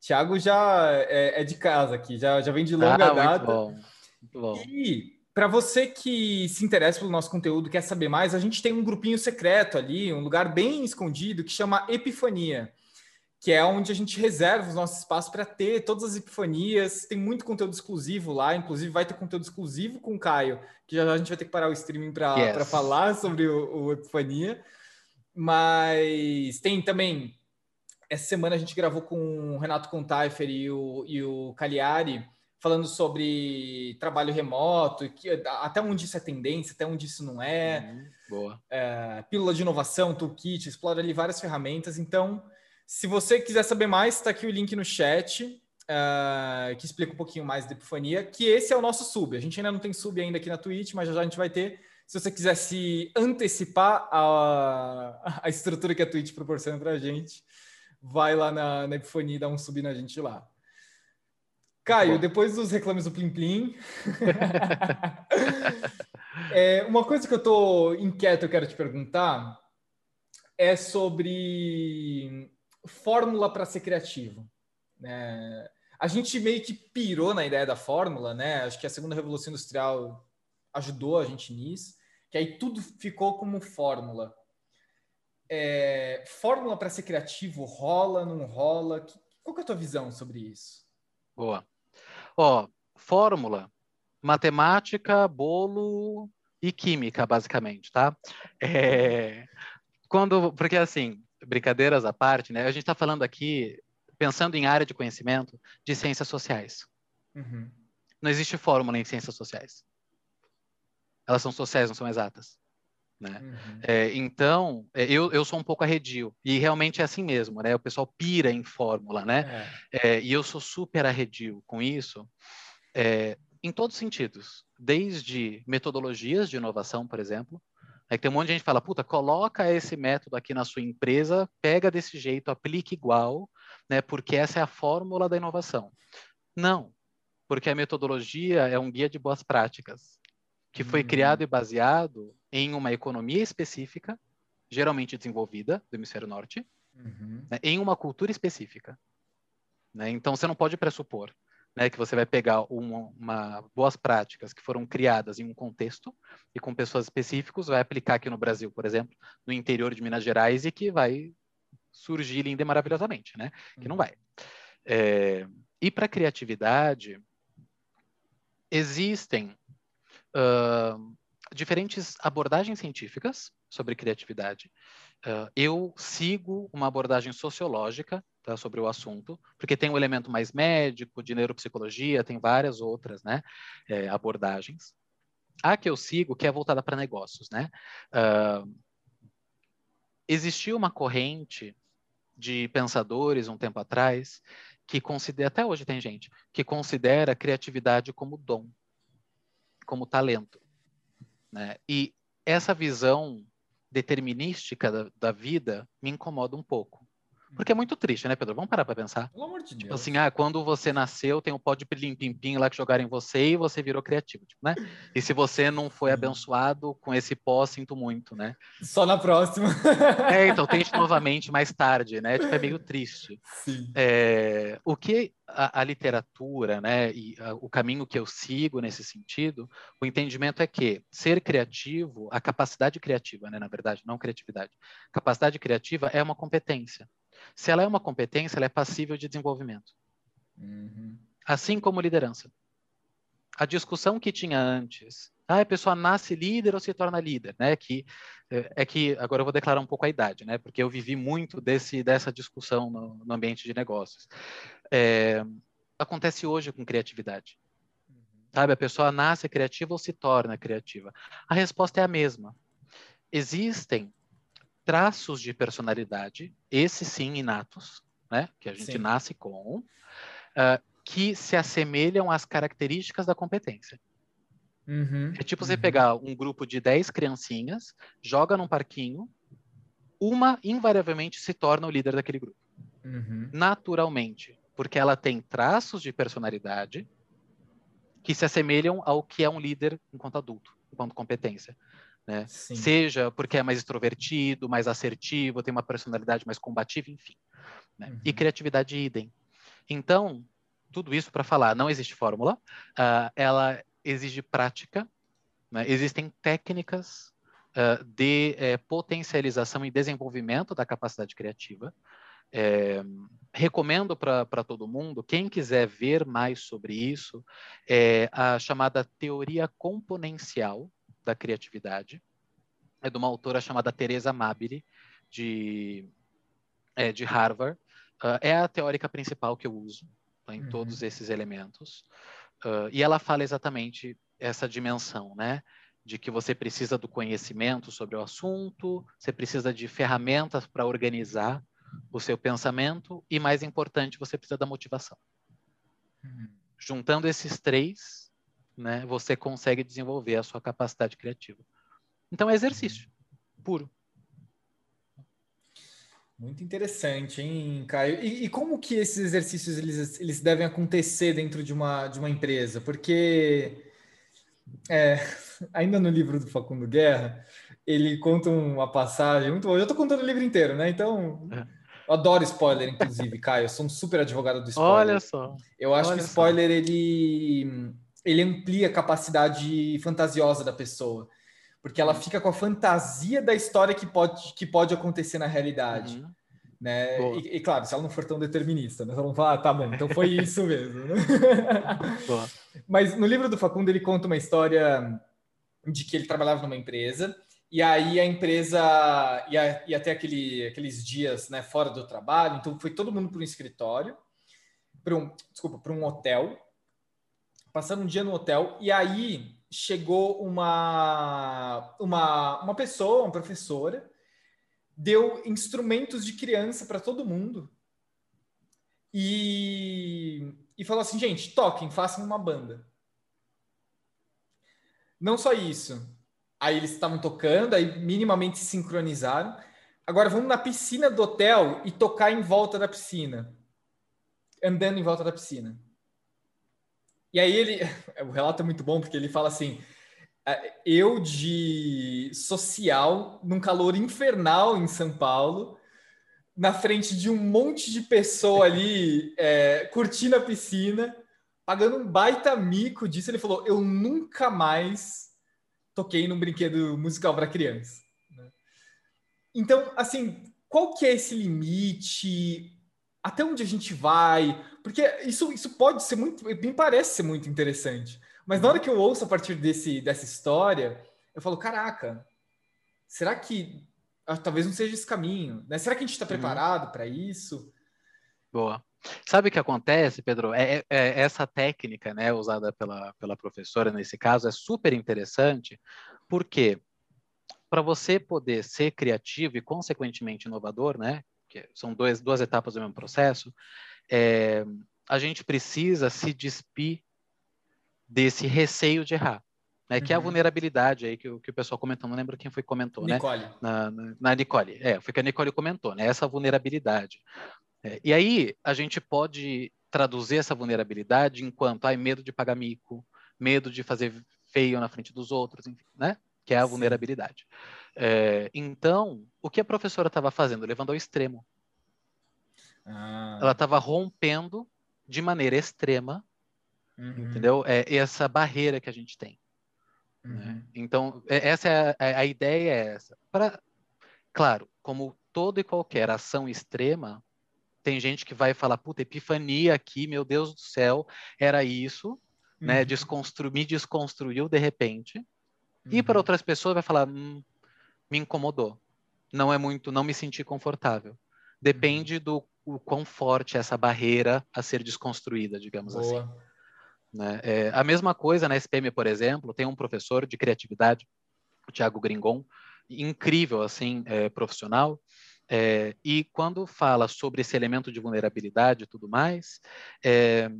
Thiago já é, é de casa aqui, já, já vem de longa ah, data. Muito bom. Muito bom. E para você que se interessa pelo nosso conteúdo, quer saber mais, a gente tem um grupinho secreto ali, um lugar bem escondido que chama Epifania que é onde a gente reserva os nossos espaços para ter todas as epifanias. Tem muito conteúdo exclusivo lá, inclusive vai ter conteúdo exclusivo com o Caio, que já a gente vai ter que parar o streaming para yes. falar sobre o, o Epifania. Mas tem também. Essa semana a gente gravou com o Renato Contaifer e o, e o Cagliari, falando sobre trabalho remoto, que, até onde isso é tendência, até onde isso não é. Uhum, boa. É, pílula de inovação, toolkit, explora ali várias ferramentas. Então, se você quiser saber mais, está aqui o link no chat, uh, que explica um pouquinho mais da Epifania, que esse é o nosso sub. A gente ainda não tem sub ainda aqui na Twitch, mas já, já a gente vai ter. Se você quiser se antecipar a, a estrutura que a Twitch proporciona para a gente, vai lá na, na Epifania e dá um sub na gente lá. Caio, depois dos reclames do Plim Plim, [laughs] é, uma coisa que eu estou inquieto, eu quero te perguntar, é sobre fórmula para ser criativo. Né? A gente meio que pirou na ideia da fórmula, né? Acho que a segunda revolução industrial ajudou a gente nisso, que aí tudo ficou como fórmula. É, fórmula para ser criativo rola, não rola? Que, qual é a tua visão sobre isso? Boa. Ó, fórmula, matemática, bolo e química, basicamente, tá? É, quando, porque assim, brincadeiras à parte, né? A gente está falando aqui, pensando em área de conhecimento, de ciências sociais. Uhum. Não existe fórmula em ciências sociais. Elas são sociais, não são exatas. Né? Uhum. É, então, é, eu, eu sou um pouco arredio, e realmente é assim mesmo, né? O pessoal pira em fórmula, né? É. É, e eu sou super arredio com isso, é, em todos os sentidos. Desde metodologias de inovação, por exemplo, é que tem um monte de gente que fala, puta, coloca esse método aqui na sua empresa, pega desse jeito, aplica igual, né? Porque essa é a fórmula da inovação. Não, porque a metodologia é um guia de boas práticas, que foi uhum. criado e baseado em uma economia específica, geralmente desenvolvida do hemisfério norte, uhum. né, em uma cultura específica. Né? Então, você não pode pressupor né, que você vai pegar uma, uma, boas práticas que foram criadas em um contexto e com pessoas específicas, vai aplicar aqui no Brasil, por exemplo, no interior de Minas Gerais e que vai surgir linda e maravilhosamente, né? Que não uhum. vai. É, e para criatividade, existem uh, diferentes abordagens científicas sobre criatividade. Uh, eu sigo uma abordagem sociológica tá, sobre o assunto, porque tem um elemento mais médico, de neuropsicologia, tem várias outras né, é, abordagens. A que eu sigo, que é voltada para negócios, né? Uh, existiu uma corrente de pensadores um tempo atrás que considera, até hoje tem gente, que considera a criatividade como dom, como talento. Né? E essa visão determinística da, da vida me incomoda um pouco. Porque é muito triste, né, Pedro? Vamos parar para pensar. Pelo amor de tipo Deus. assim, ah, quando você nasceu, tem o pó de pilim-pim-pim lá que jogaram em você e você virou criativo, tipo, né? E se você não foi abençoado com esse pó, sinto muito, né? Só na próxima. [laughs] É, então tente [laughs] novamente mais tarde, né? Tipo, é meio triste. Sim. É, o que a, a, literatura, né, e a, o caminho que eu sigo nesse sentido, o entendimento é que ser criativo, a capacidade criativa, né, na verdade, não criatividade, capacidade criativa é uma competência. Se ela é uma competência, ela é passível de desenvolvimento. Uhum. Assim como liderança. A discussão que tinha antes Ah, a pessoa nasce líder ou se torna líder, né? Que é, é que agora eu vou declarar um pouco a idade, né? Porque eu vivi muito desse dessa discussão no, no ambiente de negócios. É, acontece hoje com criatividade. Sabe, a pessoa nasce criativa ou se torna criativa? A resposta é a mesma. Existem traços de personalidade, esses sim inatos, né? Que a gente sim. nasce com, uh, que se assemelham às características da competência. Uhum, é tipo uhum. você pegar um grupo de 10 criancinhas, joga num parquinho, uma invariavelmente se torna o líder daquele grupo. Uhum. Naturalmente. Porque ela tem traços de personalidade que se assemelham ao que é um líder enquanto adulto, enquanto competência. Né? Seja porque é mais extrovertido, mais assertivo, tem uma personalidade mais combativa, enfim. Né? Uhum. E criatividade idem. Então, tudo isso para falar, não existe fórmula, uh, ela exige prática, né? existem técnicas uh, de eh, potencialização e desenvolvimento da capacidade criativa. É, recomendo para todo mundo, quem quiser ver mais sobre isso, é a chamada teoria componencial da criatividade. É de uma autora chamada Teresa Mabili, de, é, de Harvard. Uh, é a teórica principal que eu uso tá, em uhum. todos esses elementos. Uh, e ela fala exatamente essa dimensão, né? De que você precisa do conhecimento sobre o assunto, você precisa de ferramentas para organizar o seu pensamento e, mais importante, você precisa da motivação. Uhum. Juntando esses três, né, você consegue desenvolver a sua capacidade criativa. Então, é exercício puro. Muito interessante, hein, Caio? E, e, como que esses exercícios eles, eles devem acontecer dentro de uma, de uma empresa? Porque é, [laughs] ainda no livro do Facundo Guerra, ele conta uma passagem muito boa. Eu estou contando o livro inteiro, né? Então, é. eu adoro spoiler, inclusive, [laughs] Caio. Eu sou um super advogado do spoiler. Olha só. Eu acho que o spoiler ele, ele amplia a capacidade fantasiosa da pessoa porque ela fica com a fantasia da história que pode, que pode acontecer na realidade. Uhum. Né? E, e, claro, se ela não for tão determinista, né? ela não fala, ah, tá bom, então foi [laughs] isso mesmo. Né? Mas no livro do Facundo ele conta uma história de que ele trabalhava numa empresa e aí a empresa ia, ia ter aquele, aqueles dias né, fora do trabalho, então foi todo mundo para um escritório, para um, desculpa, para um hotel, passando um dia no hotel, e aí chegou uma, uma, uma pessoa, uma professora, deu instrumentos de criança para todo mundo e, e falou assim, gente, toquem, façam uma banda. Não só isso. Aí eles estavam tocando, aí minimamente se sincronizaram. Agora vamos na piscina do hotel e tocar em volta da piscina. Andando em volta da piscina. E aí ele, [laughs] o relato é muito bom porque ele fala assim: é, eu de social, num calor infernal em São Paulo, na frente de um monte de pessoa ali [laughs] é, curtindo a piscina, pagando um baita mico disso. Ele falou: eu nunca mais toquei num brinquedo musical para criança. Né? Então, assim, qual que é esse limite? Até onde a gente vai? Porque isso, isso pode ser muito, me parece ser muito interessante. Mas na hora que eu ouço a partir desse, dessa história, eu falo, caraca, será que ah, talvez não seja esse caminho? Né? Será que a gente está uhum. preparado para isso? Boa. Sabe o que acontece, Pedro? É, é, é, essa técnica, né, usada pela, pela professora nesse caso, é super interessante, porque para você poder ser criativo e consequentemente inovador, né, que são dois, duas etapas do mesmo processo, é, a gente precisa se despir desse receio de errar. Né, que é a uhum. vulnerabilidade aí que, que o pessoal comentou, não lembro quem foi que comentou, Nicole. né? Na, na, na Nicole, é, foi que a Nicole comentou, né? Essa vulnerabilidade. É, e aí a gente pode traduzir essa vulnerabilidade enquanto ai, medo de pagar mico, medo de fazer feio na frente dos outros, enfim, né? Que é a Sim. vulnerabilidade. É, então, o que a professora estava fazendo? Levando ao extremo. Ah. Ela estava rompendo de maneira extrema, uhum. entendeu? É essa barreira que a gente tem. Né? Uhum. Né? Então, é, essa é a, a, ideia é essa. Pra, claro, como toda e qualquer ação extrema, tem gente que vai falar, puta, epifania aqui, meu Deus do céu, era isso, né? uhum. né? Desconstru, me desconstruiu de repente, E para uhum. outras pessoas vai falar, hum, me incomodou. Não é muito, não me senti confortável. Depende uhum. do o quão forte é essa barreira a ser desconstruída, digamos Boa. assim. Né? É, a mesma coisa na SPM, por exemplo, tem um professor de criatividade, o Thiago Gringon, incrível, assim, é, profissional, é, e quando fala sobre esse elemento de vulnerabilidade e tudo mais, é,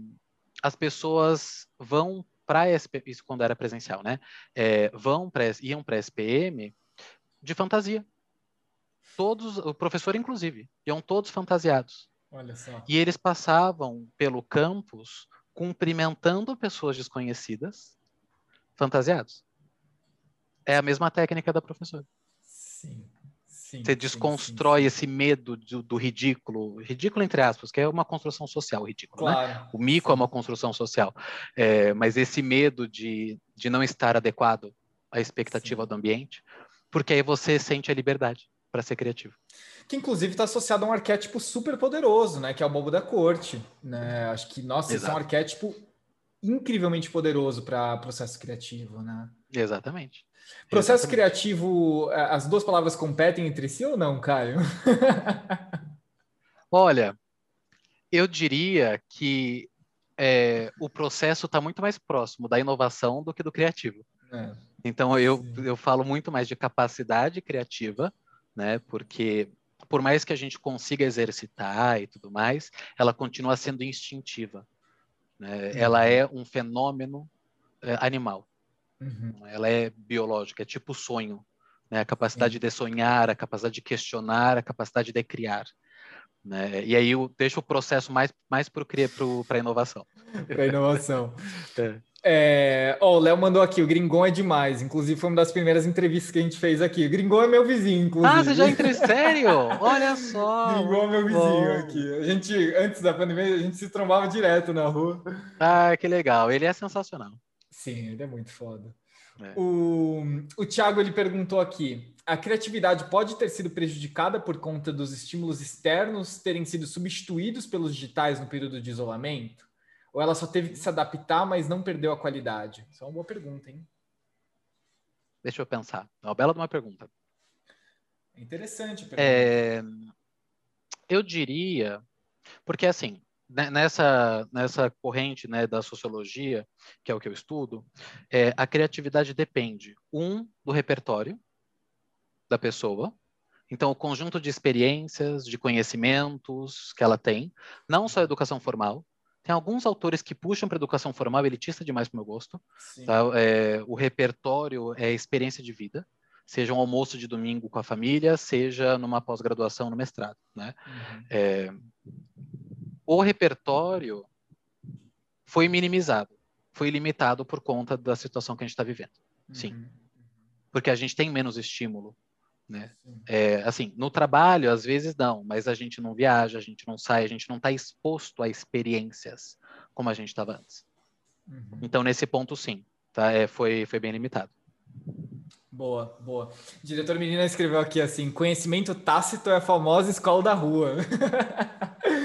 as pessoas vão para isso quando era presencial, né? É, vão pra, iam para SPM de fantasia. Todos, o professor inclusive, iam todos fantasiados. Olha só. E eles passavam pelo campus cumprimentando pessoas desconhecidas, fantasiados. É a mesma técnica da professora. Sim. Sim, Você desconstrói sim, sim, esse medo do, do, ridículo, ridículo entre aspas, que é uma construção social, o ridículo, né? claro, né? O mico é uma construção social, é, mas esse medo de, de não estar adequado à expectativa do ambiente, porque aí você sente a liberdade para ser criativo. Que inclusive está associado a um arquétipo super poderoso, né? Que é o bobo da corte, né? Acho que nossa, esse é um arquétipo incrivelmente poderoso para processo criativo, né? Exatamente. Processo Exatamente. criativo, as duas palavras competem entre si ou não, Caio? [laughs] Olha, eu diria que é, o processo está muito mais próximo da inovação do que do criativo. É, então eu, eu falo muito mais de capacidade criativa, né? Porque por mais que a gente consiga exercitar e tudo mais, ela continua sendo instintiva. Né? Ela uhum. é um fenômeno é, animal. Uhum. Ela é biológica, é tipo sonho. Né? A capacidade de sonhar, a capacidade de questionar, a capacidade de criar. Né? E aí eu deixo o processo mais, mais para a inovação. [laughs] para a inovação. [laughs] é. É, oh, o Léo mandou aqui, o Gringon é demais. Inclusive, foi uma das primeiras entrevistas que a gente fez aqui. O Gringon é meu vizinho, inclusive. Ah, você já entrou sério? Olha só! [laughs] Gringon é meu vizinho bom. aqui. A gente, antes da pandemia, a gente se trombava direto na rua. Ah, que legal. Ele é sensacional. Sim, ele é muito foda. É. O, o Thiago ele perguntou aqui: a criatividade pode ter sido prejudicada por conta dos estímulos externos terem sido substituídos pelos digitais no período de isolamento? Ou ela só teve que se adaptar, mas não perdeu a qualidade? Isso é uma boa pergunta, hein? Deixa eu pensar. É uma bela de uma pergunta. É interessante. A pergunta. É... Eu diria, porque assim, nessa, nessa corrente né, da sociologia, que é o que eu estudo, é, a criatividade depende, um, do repertório da pessoa, então o conjunto de experiências, de conhecimentos que ela tem, não só a educação formal, tem alguns autores que puxam para educação formal, elitista demais para o meu gosto. Tá? É, o repertório é experiência de vida, seja um almoço de domingo com a família, seja numa pós-graduação no mestrado. Né? Uhum. É, o repertório foi minimizado, foi limitado por conta da situação que a gente está vivendo. Sim. Uhum. Porque a gente tem menos estímulo né? É, assim, no trabalho, às vezes não, mas a gente não viaja, a gente não sai, a gente não está exposto a experiências como a gente estava antes. Uhum. Então, nesse ponto, sim, tá? É, foi, foi bem limitado. Boa, boa. O diretor Menina escreveu aqui assim: conhecimento tácito é a famosa escola da rua. [laughs]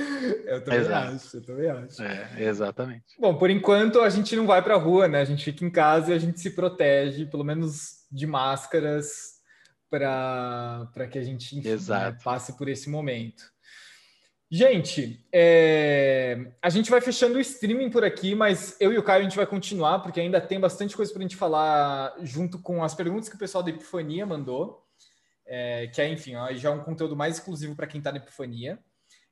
eu também Exato. acho, eu também acho. É, exatamente. Bom, por enquanto a gente não vai para a rua, né? A gente fica em casa e a gente se protege, pelo menos de máscaras, para que a gente enfim, né, passe por esse momento. Gente, é... a gente vai fechando o streaming por aqui, mas eu e o Caio a gente vai continuar, porque ainda tem bastante coisa para a gente falar junto com as perguntas que o pessoal da Epifania mandou, é... que é, enfim, ó, já é um conteúdo mais exclusivo para quem está na Epifania.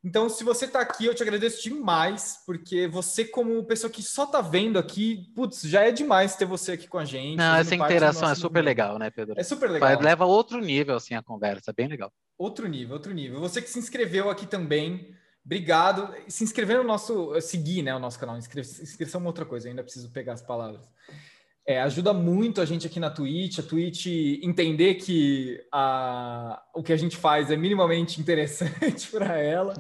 Então, se você está aqui, eu te agradeço demais, porque você, como pessoa que só está vendo aqui, putz, já é demais ter você aqui com a gente. Não, essa interação é super legal, né, Pedro? É super legal. Leva outro nível, assim, a conversa, bem legal. Outro nível, outro nível. Você que se inscreveu aqui também, obrigado. Se inscrever no nosso, seguir, né, o nosso canal. Inscrição é outra coisa, ainda preciso pegar as palavras. É, ajuda muito a gente aqui na Twitch, a Twitch entender que a, o que a gente faz é minimamente interessante [laughs] para ela.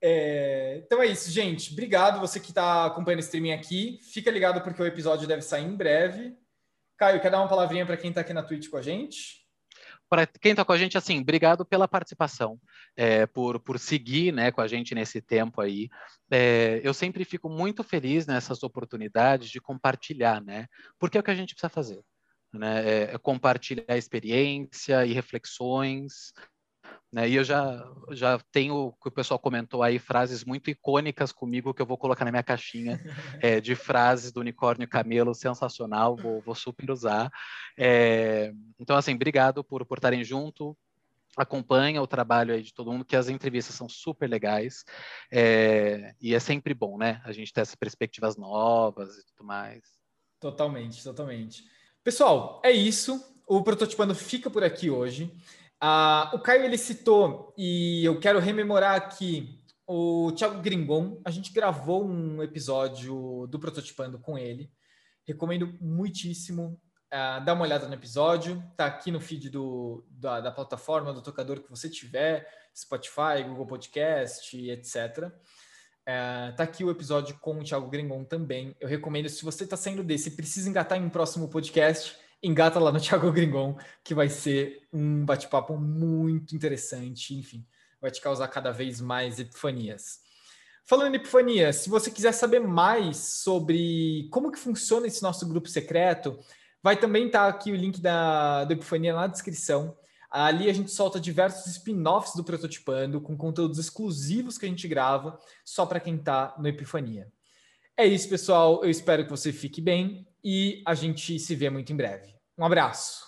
É, então é isso, gente. Obrigado você que está acompanhando o streaming aqui. Fica ligado porque o episódio deve sair em breve. Caio, quer dar uma palavrinha para quem está aqui na Twitch com a gente? Para quem está com a gente, assim, obrigado pela participação, é, por, por seguir né, com a gente nesse tempo aí. É, eu sempre fico muito feliz nessas oportunidades de compartilhar, né? Porque é o que a gente precisa fazer. né? É, é compartilhar experiência e reflexões. Né? E eu já, já tenho, que o pessoal comentou aí, frases muito icônicas comigo que eu vou colocar na minha caixinha [laughs] é, de frases do unicórnio camelo, sensacional, vou, vou super usar. É, então, assim, obrigado por, estarem junto, acompanha o trabalho aí de todo mundo, que as entrevistas são super legais, é, e é sempre bom, né? A gente ter essas perspectivas novas e tudo mais. Totalmente, totalmente. Pessoal, é isso. O Prototipando fica por aqui hoje. Ah, o Caio ele citou, e eu quero rememorar aqui, o Thiago Gringon. A gente gravou um episódio do Prototipando com ele. Recomendo muitíssimo uh, dar uma olhada no episódio. Tá aqui no feed do, da, da, plataforma, do tocador que você tiver, Spotify, Google Podcast, etc. Uh, é, tá aqui o episódio com o Thiago Gringon também. Eu recomendo, se você está saindo desse e precisa engatar em um próximo podcast, engata lá no [laughs] Thiago Gringon, que vai ser um bate-papo muito interessante, enfim, vai te causar cada vez mais epifanias. Falando em epifania, se você quiser saber mais sobre como que funciona esse nosso grupo secreto, vai também estar tá aqui o link da, da Epifania na descrição. Ali a gente solta diversos spin-offs do Prototipando, com conteúdos exclusivos que a gente grava, só para quem está no Epifania. É isso, pessoal. Eu espero que você fique bem e a gente se vê muito em breve. Um abraço.